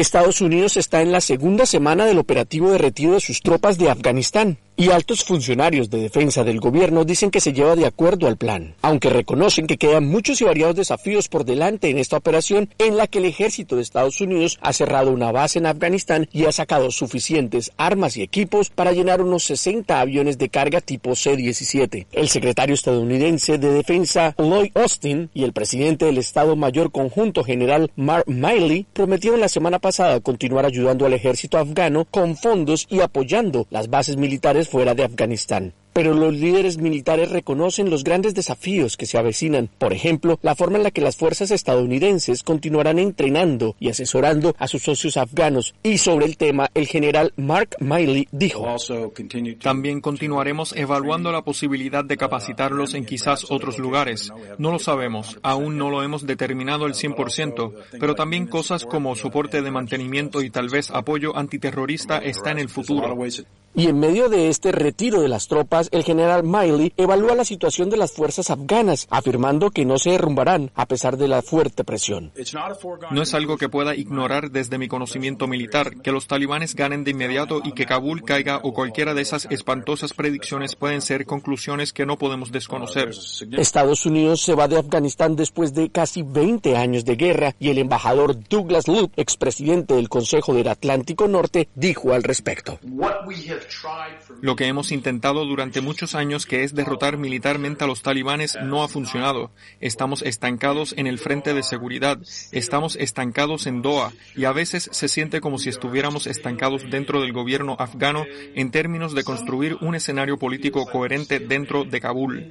Estados Unidos está en la segunda semana del operativo de retiro de sus tropas de Afganistán y altos funcionarios de defensa del gobierno dicen que se lleva de acuerdo al plan, aunque reconocen que quedan muchos y variados desafíos por delante en esta operación en la que el ejército de Estados Unidos ha cerrado una base en Afganistán y ha sacado suficientes armas y equipos para llenar unos 60 aviones de carga tipo C-17. El secretario estadounidense de Defensa Lloyd Austin y el presidente del Estado Mayor Conjunto General Mark Miley prometieron la semana pasada continuar ayudando al ejército afgano con fondos y apoyando las bases militares fuera de Afganistán pero los líderes militares reconocen los grandes desafíos que se avecinan. Por ejemplo, la forma en la que las fuerzas estadounidenses continuarán entrenando y asesorando a sus socios afganos. Y sobre el tema, el general Mark Miley dijo, También continuaremos evaluando la posibilidad de capacitarlos en quizás otros lugares. No lo sabemos, aún no lo hemos determinado al 100%, pero también cosas como soporte de mantenimiento y tal vez apoyo antiterrorista está en el futuro. Y en medio de este retiro de las tropas, el general Miley evalúa la situación de las fuerzas afganas, afirmando que no se derrumbarán a pesar de la fuerte presión. No es algo que pueda ignorar desde mi conocimiento militar, que los talibanes ganen de inmediato y que Kabul caiga o cualquiera de esas espantosas predicciones pueden ser conclusiones que no podemos desconocer. Estados Unidos se va de Afganistán después de casi 20 años de guerra y el embajador Douglas Luke, expresidente del Consejo del Atlántico Norte, dijo al respecto. Lo que hemos intentado durante muchos años, que es derrotar militarmente a los talibanes, no ha funcionado. Estamos estancados en el frente de seguridad, estamos estancados en Doha y a veces se siente como si estuviéramos estancados dentro del gobierno afgano en términos de construir un escenario político coherente dentro de Kabul.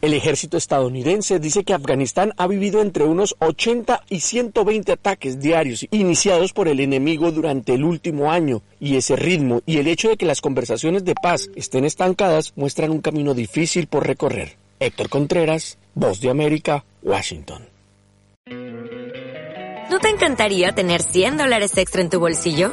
El ejército estadounidense dice que Afganistán ha vivido entre unos 80 y 120 ataques diarios iniciados por el enemigo durante el último año y ese ritmo y el hecho de que las conversaciones de paz estén estancadas muestran un camino difícil por recorrer. Héctor Contreras, Voz de América, Washington. ¿No te encantaría tener 100 dólares extra en tu bolsillo?